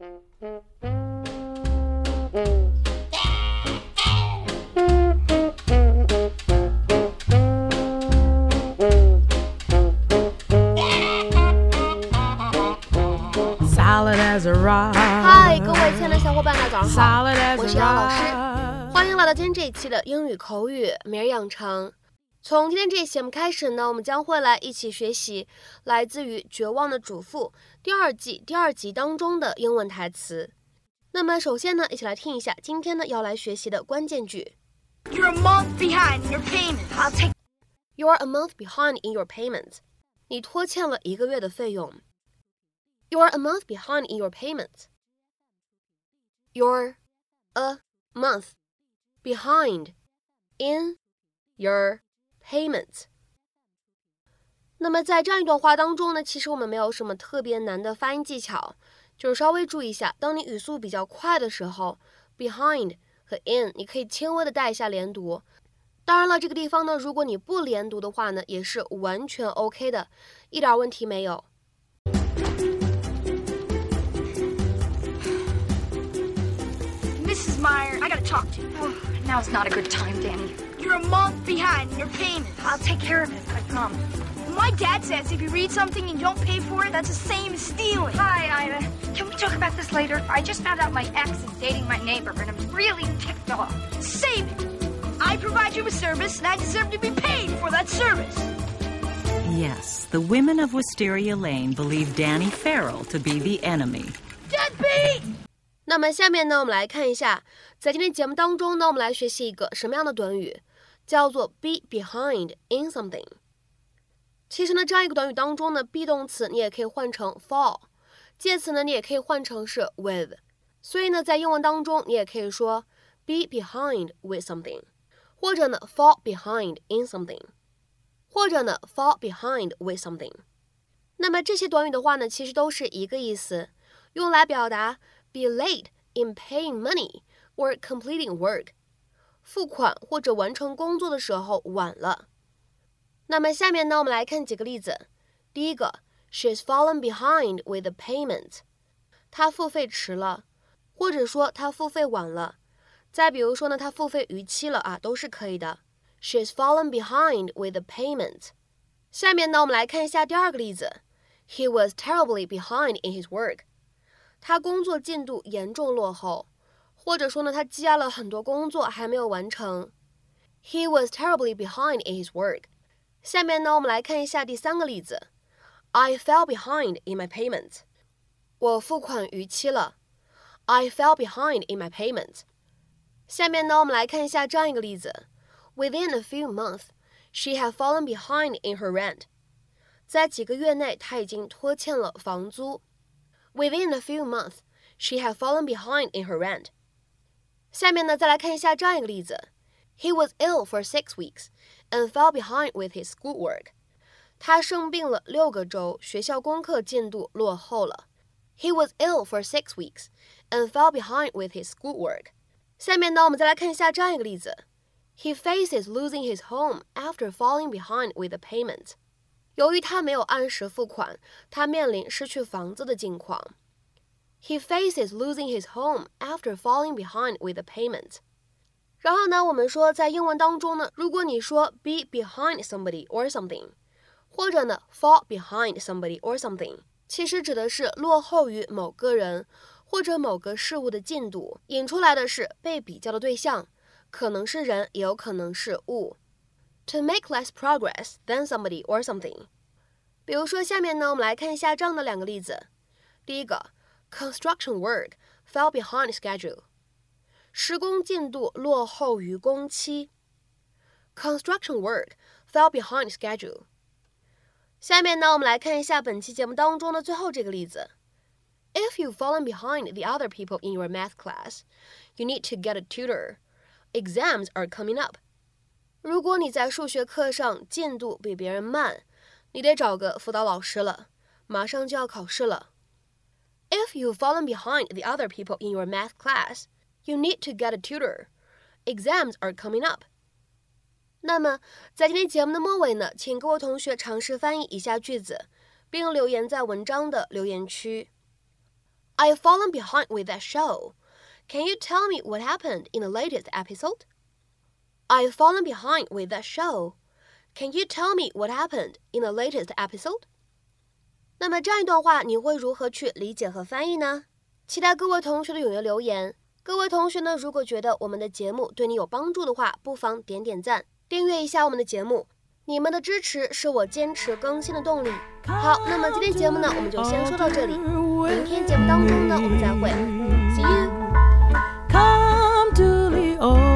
嗨，各位亲爱的小伙伴，大家早上好，我是杨老师，欢迎来到今天这一期的英语口语每日养成。从今天这一节目开始呢，我们将会来一起学习来自于《绝望的主妇》第二季第二集当中的英文台词。那么首先呢，一起来听一下今天呢要来学习的关键句。You're a month behind in your payment. I'll take. You're a month behind in your payment. 你拖欠了一个月的费用。You're a month behind in your payment. You're a month behind in your payment. 那么在这样一段话当中呢，其实我们没有什么特别难的发音技巧，就是稍微注意一下，当你语速比较快的时候，behind 和 in 你可以轻微的带一下连读。当然了，这个地方呢，如果你不连读的话呢，也是完全 OK 的，一点问题没有。Mrs. Meyer, I gotta talk to you. Now's not a good time, Danny. You're a month behind in your payment. I'll take care of it, I promise. My dad says if you read something and you don't pay for it, that's the same as stealing. Hi, Ida. Can we talk about this later? I just found out my ex is dating my neighbor, and I'm really ticked off. Save it. I provide you with service, and I deserve to be paid for that service. Yes, the women of Wisteria Lane believe Danny Farrell to be the enemy. Deadbeat! 那么下面呢，我们来看一下，在今天节目当中呢，我们来学习一个什么样的短语， 叫做 be behind in something。其实呢，这样一个短语当中呢，be 动词你也可以换成 fall，介词呢你也可以换成是 with。所以呢，在英文当中，你也可以说 be behind with something，或者呢 fall behind in something，或者呢 fall behind with something。那么这些短语的话呢，其实都是一个意思，用来表达。be late in paying money or completing work，付款或者完成工作的时候晚了。那么下面呢，我们来看几个例子。第一个，She's fallen behind with the payment，她付费迟了，或者说她付费晚了。再比如说呢，她付费逾期了啊，都是可以的。She's fallen behind with the payment。下面呢，我们来看一下第二个例子。He was terribly behind in his work。他工作进度严重落后，或者说呢，他积压了很多工作还没有完成。He was terribly behind in his work。下面呢，我们来看一下第三个例子。I fell behind in my payment。我付款逾期了。I fell behind in my payment。下面呢，我们来看一下这样一个例子。Within a few months, she had fallen behind in her rent。在几个月内，她已经拖欠了房租。Within a few months, she had fallen behind in her rent. 下面呢，再来看一下这样一个例子：He was ill for six weeks and fell behind with his schoolwork. 他生病了六个周，学校功课进度落后了。He was ill for six weeks and fell behind with his schoolwork. 下面呢，我们再来看一下这样一个例子：He faces losing his home after falling behind with a payment. 由于他没有按时付款，他面临失去房子的境况。 He faces losing his home after falling behind with the payment。然后呢，我们说在英文当中呢，如果你说 be behind somebody or something，或者呢 fall behind somebody or something，其实指的是落后于某个人或者某个事物的进度，引出来的是被比较的对象，可能是人，也有可能是物。to make less progress than somebody or something。比如说，下面呢，我们来看一下这样的两个例子。第一个，construction work fell behind schedule，施工进度落后于工期。Construction work fell behind schedule。下面呢，我们来看一下本期节目当中的最后这个例子。If you've fallen behind the other people in your math class, you need to get a tutor. Exams are coming up. 如果你在数学课上进度比别人慢，你得找个辅导老师了。马上就要考试了。If you've fallen behind the other people in your math class, you need to get a tutor. Exams are coming up. 那么，在今天节目的末尾呢，请各位同学尝试翻译以下句子，并留言在文章的留言区。 I've fallen behind with that show. Can you tell me what happened in the latest episode? I've fallen behind with that show. Can you tell me what happened in the latest episode? 那么这样一段话你会如何去理解和翻译呢？期待各位同学的踊跃留言。各位同学呢，如果觉得我们的节目对你有帮助的话，不妨点点赞，订阅一下我们的节目。你们的支持是我坚持更新的动力。好，那么今天节目呢，我们就先说到这里。明天节目当中呢，我们再会。See you.